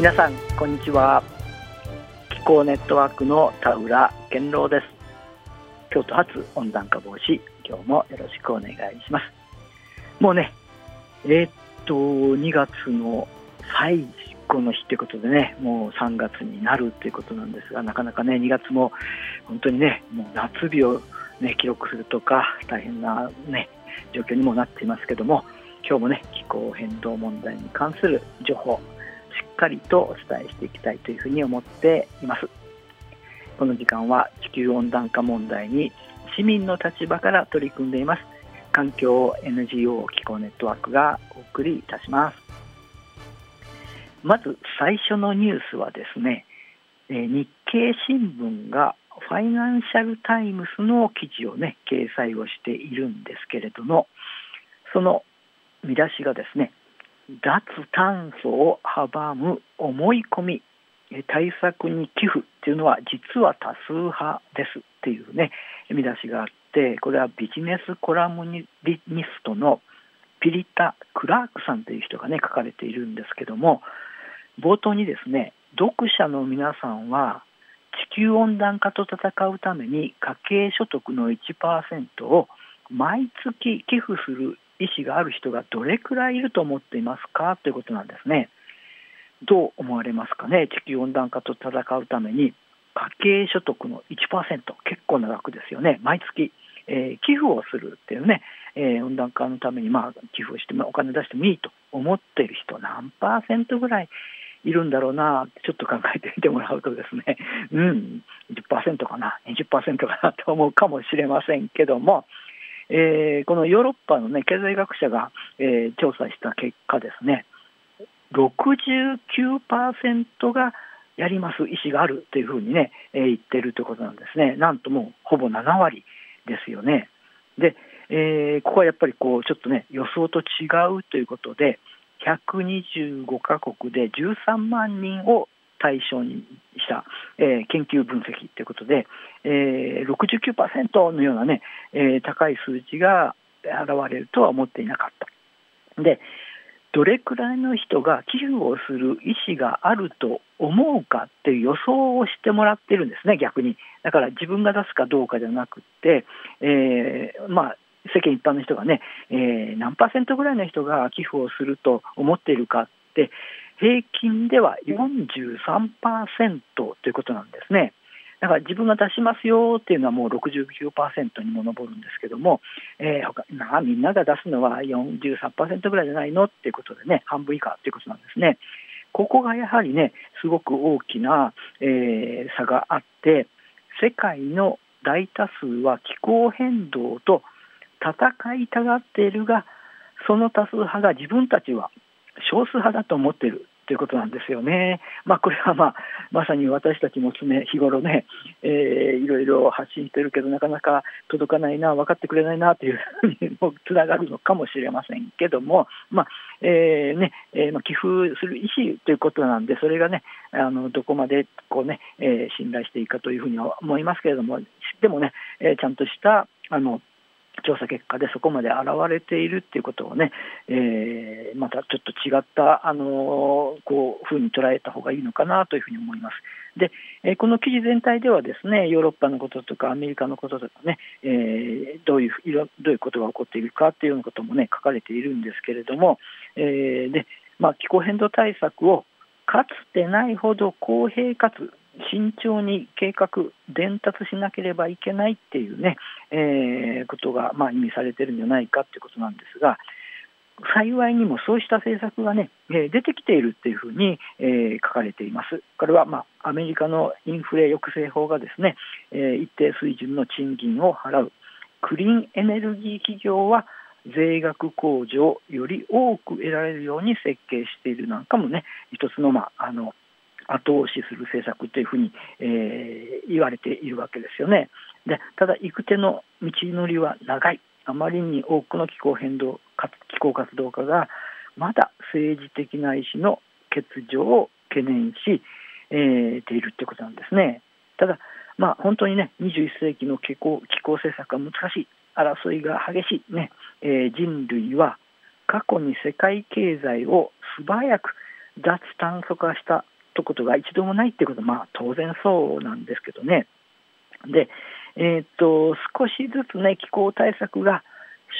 皆さんこんにちは。気候ネットワークの田浦健郎です。京都発温暖化防止今日もよろしくお願いします。もうねえー、っと2月の最後の日ということでねもう3月になるということなんですがなかなかね2月も本当にねもう夏日をね記録するとか大変なね状況にもなっていますけども今日もね気候変動問題に関する情報かりとお伝えしていきたいというふうに思っています。この時間は地球温暖化問題に市民の立場から取り組んでいます。環境 NGO 気候ネットワークがお送りいたします。まず最初のニュースはですね日経新聞がファイナンシャル・タイムスの記事をね掲載をしているんですけれどもその見出しがですね脱炭素を阻む思い込み対策に寄付っていうのは実は多数派ですっていうね見出しがあってこれはビジネスコラムニストのピリタ・クラークさんという人がね書かれているんですけども冒頭にですね読者の皆さんは地球温暖化と戦うために家計所得の1%を毎月寄付する意思がある人がどれくらいいると思っていますか？ということなんですね。どう思われますかね、地球温暖化と戦うために家計所得の1%、結構な額ですよね、毎月、えー、寄付をするっていうね、えー、温暖化のためにまあ寄付をしてもお金出してもいいと思ってる人、何パーセントぐらいいるんだろうな？ちょっと考えてみてもらうとですね、うん、10%かな、20%かな？と思うかもしれませんけども、えー、このヨーロッパの、ね、経済学者が、えー、調査した結果ですね69%がやります意思があるというふうにね、えー、言ってるということなんですね。なんともうほぼ7割ですよね。で、えー、ここはやっぱりこうちょっとね予想と違うということで125カ国で13万人を対象にした、えー、研究分析ということで、えー、69%のようなね、えー、高い数字が現れるとは思っていなかった。でどれくらいの人が寄付をする意思があると思うかっていう予想をしてもらってるんですね、逆に。だから自分が出すかどうかじゃなくて、えー、まあ、世間一般の人がね、えー、何パーセントぐらいの人が寄付をすると思っているかって平均では43%ということなんですね。だから自分が出しますよっていうのはもう69%にも上るんですけども、えー、他まあ、みんなが出すのは43%ぐらいじゃないのっていうことでね、半分以下っていうことなんですね。ここがやはりね、すごく大きな、えー、差があって、世界の大多数は気候変動と戦いたがっているが、その多数派が自分たちは少数派だと思っているということなんですよね。まあ、これは、まあ、まさに私たちも常日頃ね、えー、いろいろ発信してるけど、なかなか届かないな、分かってくれないなというふうにつながるのかもしれませんけども、まあえーねえーまあ、寄付する意思ということなんで、それがね、あのどこまでこうね、えー、信頼していいかというふうには思いますけれども、でもね、えー、ちゃんとしたあの調査結果でそこまで現れているっていうことをね、えー、またちょっと違った、あのこうふうに捉えた方がいいのかなというふうに思います。で、えー、この記事全体ではですねヨーロッパのこととかアメリカのこととかね、えー、どういうどういうことが起こっているかっていうようなこともね書かれているんですけれども、えー、でまあ、気候変動対策をかつてないほど公平かつ慎重に計画、伝達しなければいけないっていうね、えー、ことが、まあ、意味されてるんじゃないかっていうことなんですが、幸いにもそうした政策がね、えー、出てきているっていうふうに、えー、書かれています。これは、まあ、アメリカのインフレ抑制法がですね、えー、一定水準の賃金を払う。クリーンエネルギー企業は税額控除をより多く得られるように設計しているなんかもね、一つの,、まあ、あの後押しする政策というふうに、えー、言われているわけですよね。でただ、行く手の道のりは長い、あまりに多くの気候変動、気候活動家がまだ政治的な意思の欠如を懸念し、えー、ているということなんですね。ただ、まあ、本当にね、21世紀の気候気候政策は難しい、争いが激しい、ねえー、人類は過去に世界経済を素早く脱炭素化したとことが一度もないっていうことは、まあ、当然そうなんですけどね。で、えー、っと少しずつね気候対策が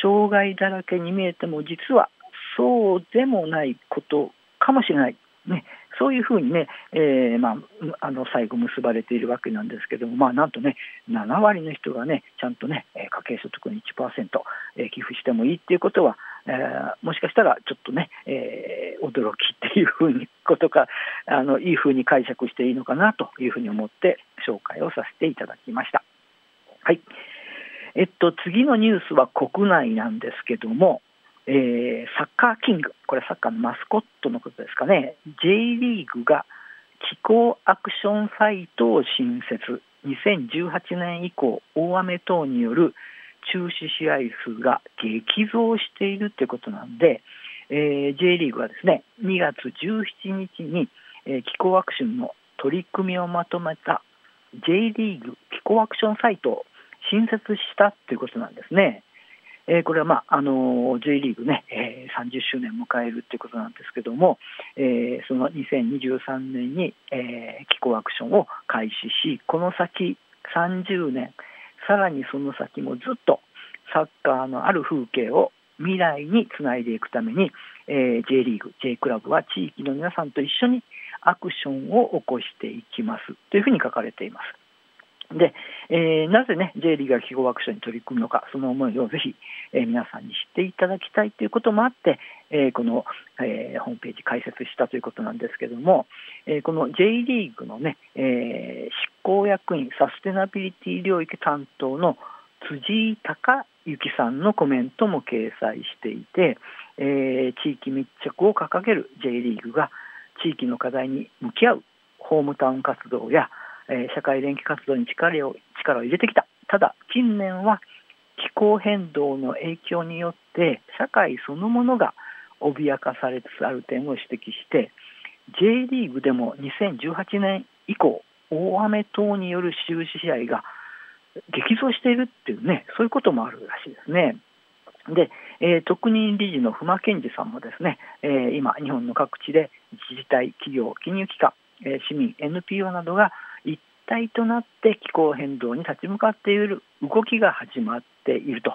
障害だらけに見えても実はそうでもないことかもしれない、ね、そういうふうにね、えー、まあ、あの最後結ばれているわけなんですけども、まあ、なんとね、7割の人がね、ちゃんとね、家計所得の1%、えー、寄付してもいいっていうことは、えー、もしかしたらちょっとね、えー、驚きっていうふうにことかあの、いいふうに解釈していいのかなというふうに思って紹介をさせていただきました。はい。えっと、次のニュースは国内なんですけども、えー、サッカーキング、これサッカーのマスコットのことですかね、J リーグが気候アクションサイトを新設、2018年以降、大雨等による中止試合数が激増しているということなんで、えー、J リーグはですね2月17日に、えー、気候アクションの取り組みをまとめた J リーグ気候アクションサイトを新設したということなんですね。えー、これは、まああの J リーグね、えー、30周年を迎えるということなんですけども、えー、その2023年に、えー、気候アクションを開始し、この先30年、さらにその先もずっとサッカーのある風景を未来につないでいくために、えー、J リーグ、J クラブは地域の皆さんと一緒にアクションを起こしていきますというふうに書かれています。で、えー、なぜね、J リーグが記号アクションに取り組むのか、その思いをぜひ、えー、皆さんに知っていただきたいということもあって、えー、この、えホームページ開設したということなんですけども、えこの J リーグのね、え執行役員、サステナビリティ領域担当の辻井隆之さんのコメントも掲載していて、え地域密着を掲げる J リーグが地域の課題に向き合うホームタウン活動やえ社会連携活動に力を力を入れてきたただ近年は気候変動の影響によって社会そのものが脅かされつつある点を指摘して J リーグでも2018年以降大雨等による収支試合が激増しているっていうねそういうこともあるらしいですね。で、えー、特任理事の不間健二さんもですね、えー、今日本の各地で自治体企業金融機関、えー、市民 NPO などが体となって気候変動に立ち向かっている動きが始まっていると、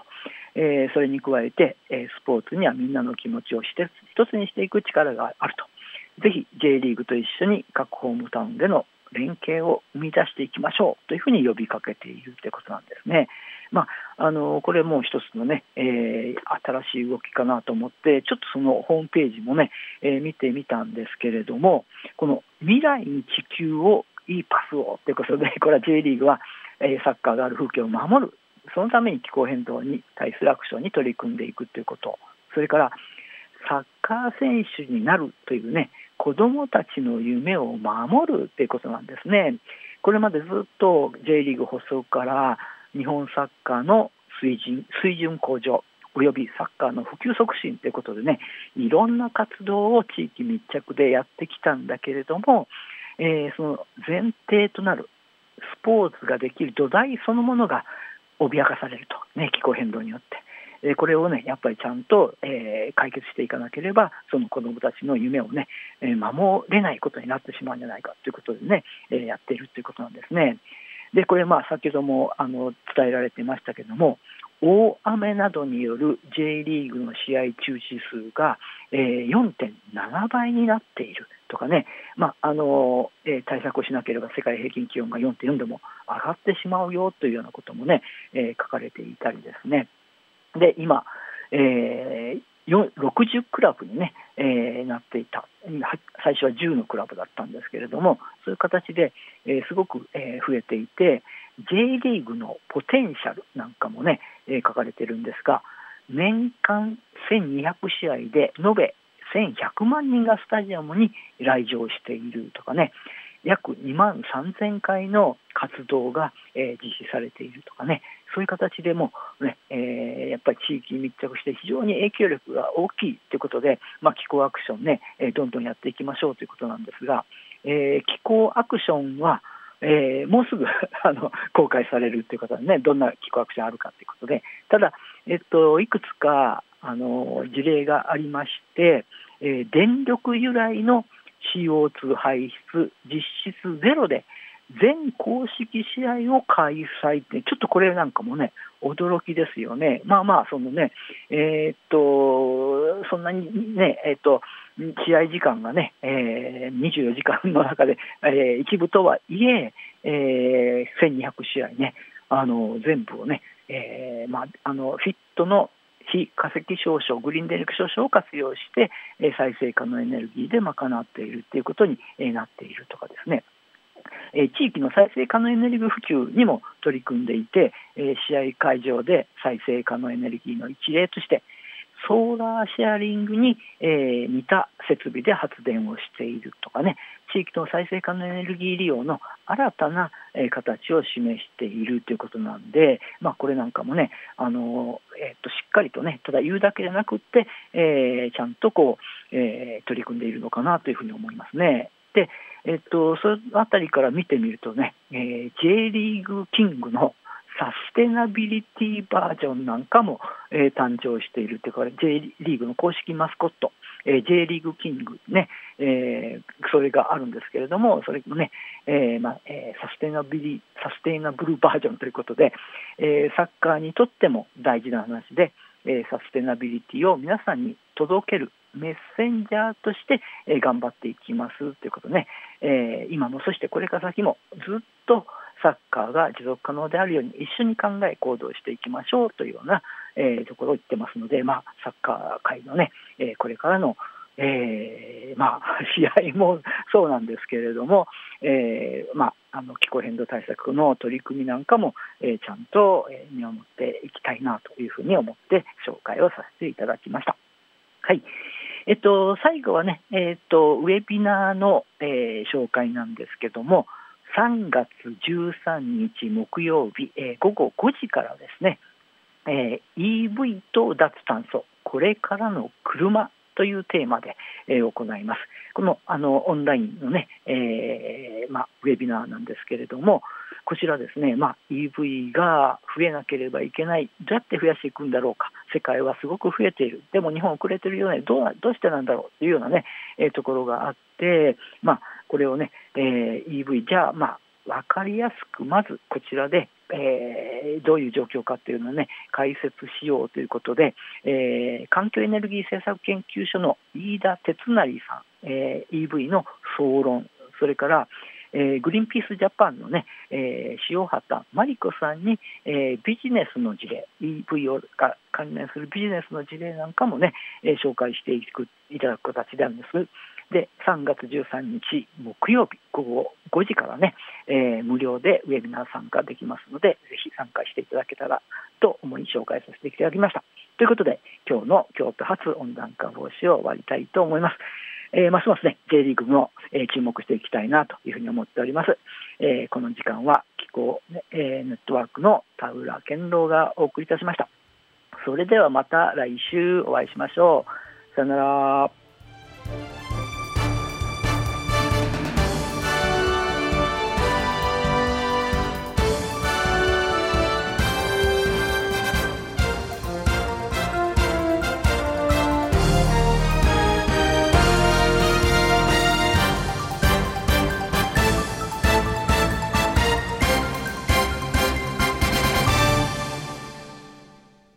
えー、それに加えて、えスポーツにはみんなの気持ちをして一つにしていく力があるとぜひ J リーグと一緒に各ホームタウンでの連携を生み出していきましょうというふうに呼びかけているということなんですね。まあ、あのこれも一つのね、えー、新しい動きかなと思ってちょっとそのホームページもね、えー、見てみたんですけれどもこの未来に地球をいいパスをということで、これは J リーグは、サッカーがある風景を守る、そのために気候変動に対するアクションに取り組んでいくということ、それからサッカー選手になるというね、子どもたちの夢を守るということなんですね。これまでずっと J リーグ発足から日本サッカーの水準水準向上およびサッカーの普及促進ということでねいろんな活動を地域密着でやってきたんだけれどもえー、その前提となるスポーツができる土台そのものが脅かされると、ね、気候変動によって。これをねやっぱりちゃんと、えー、解決していかなければその子どもたちの夢をね、えー、守れないことになってしまうんじゃないかということでね、えー、やっているということなんですね。でこれまあ先ほどもあの伝えられてましたけども大雨などによる J リーグの試合中止数が、えー、4.7倍になっているとかね、まああのえー、対策をしなければ世界平均気温が4.4でも上がってしまうよというようなこともね、えー、書かれていたりですね。で今、えー、60クラブにね、えー、なっていた、最初は10のクラブだったんですけれども、そういう形で、えー、すごく、えー、増えていて、J リーグのポテンシャルなんかもね、え書かれてるんですが、年間1200試合で延べ1100万人がスタジアムに来場しているとかね、約2万3000回の活動が、えー、実施されているとかね、そういう形でもね、えー、やっぱり地域に密着して非常に影響力が大きいということで、まあ、気候アクションね、えー、どんどんやっていきましょうということなんですが、え気候アクションは、え、もうすぐ あの公開されるということでね、どんな気候アクションあるかということで、ただ、えっと、いくつかあの事例がありまして、え、電力由来の CO2 排出実質ゼロで全公式試合を開催って、ちょっとこれなんかもね、驚きですよね。まあまあ、そのね、えー、っと、そんなにね、えー、っと、試合時間がね、えー、24時間の中で、えー、一部とはいええー、1200試合ね、あの全部をね、えーまあ、あのフィットの非化石少々、グリーン電力少々を活用して、え再生可能エネルギーで賄っているということに、えなっているとかですね。え地域の再生可能エネルギー普及にも取り組んでいて、え試合会場で再生可能エネルギーの一例として、ソーラーシェアリングに、え似た設備で発電をしているとかね、地域の再生可能エネルギー利用の新たな、え形を示しているということなんで、まあ、これなんかもね、あのえー、としっかりとね、ただ言うだけじゃなくって、えー、ちゃんとこう、えー、取り組んでいるのかなというふうに思いますね。で、えっと、そのあたりから見てみるとね、え、J リーグキングのサステナビリティバージョンなんかも、え、誕生しているというか、J リーグの公式マスコット、えー、J リーグキングね、えー、それがあるんですけれども、それもね、えーまえー、サステナビリサステイナブルバージョンということで、えー、サッカーにとっても大事な話で、えー、サステナビリティを皆さんに届けるメッセンジャーとして、えー、頑張っていきますということね、えー、今もそしてこれから先もずっとサッカーが持続可能であるように一緒に考え行動していきましょうというような、えー、ところを言ってますので、まあ、サッカー界のね、えー、これからの、えーまあ、試合もそうなんですけれども、えーまあ、あの気候変動対策の取り組みなんかも、えー、ちゃんと見守っていきたいなというふうに思って紹介をさせていただきました。はいえっと、最後はね、えっと、ウェビナーの、えー、紹介なんですけども、3月13日木曜日、えー、午後5時からですね、えー、EV と脱炭素、これからの車というテーマで、えー、行います。このあのオンラインのね、えーまあ、ウェビナーなんですけれども、こちらですね、まあ、EV が増えなければいけない、どうやって増やしていくんだろうか、世界はすごく増えている、でも日本遅れてるよね、どうどうしてなんだろうというようなね、えー、ところがあって、まあ、これをね、え、EV、じゃあ、まあ、分かりやすくまずこちらで、えー、どういう状況かっていうのをね解説しようということで、えー、環境エネルギー政策研究所の飯田哲成さん、えー、EV の総論それから、えー、グリーンピースジャパンのね、えー、塩畑真理子さんに、えー、ビジネスの事例 EV をが関連するビジネスの事例なんかもね、えー、紹介していくいただく形なんです。で3月13日木曜日午後5時からね、えー、無料でウェビナー参加できますのでぜひ参加していただけたらと思い紹介させていただきました。ということで今日の京都発温暖化防止を終わりたいと思います。えー、ますますね J リーグも、えー、注目していきたいなというふうに思っております、えー、この時間は気候、ねえネットワークの田浦健郎がお送りいたしました。それではまた来週お会いしましょう。さよなら。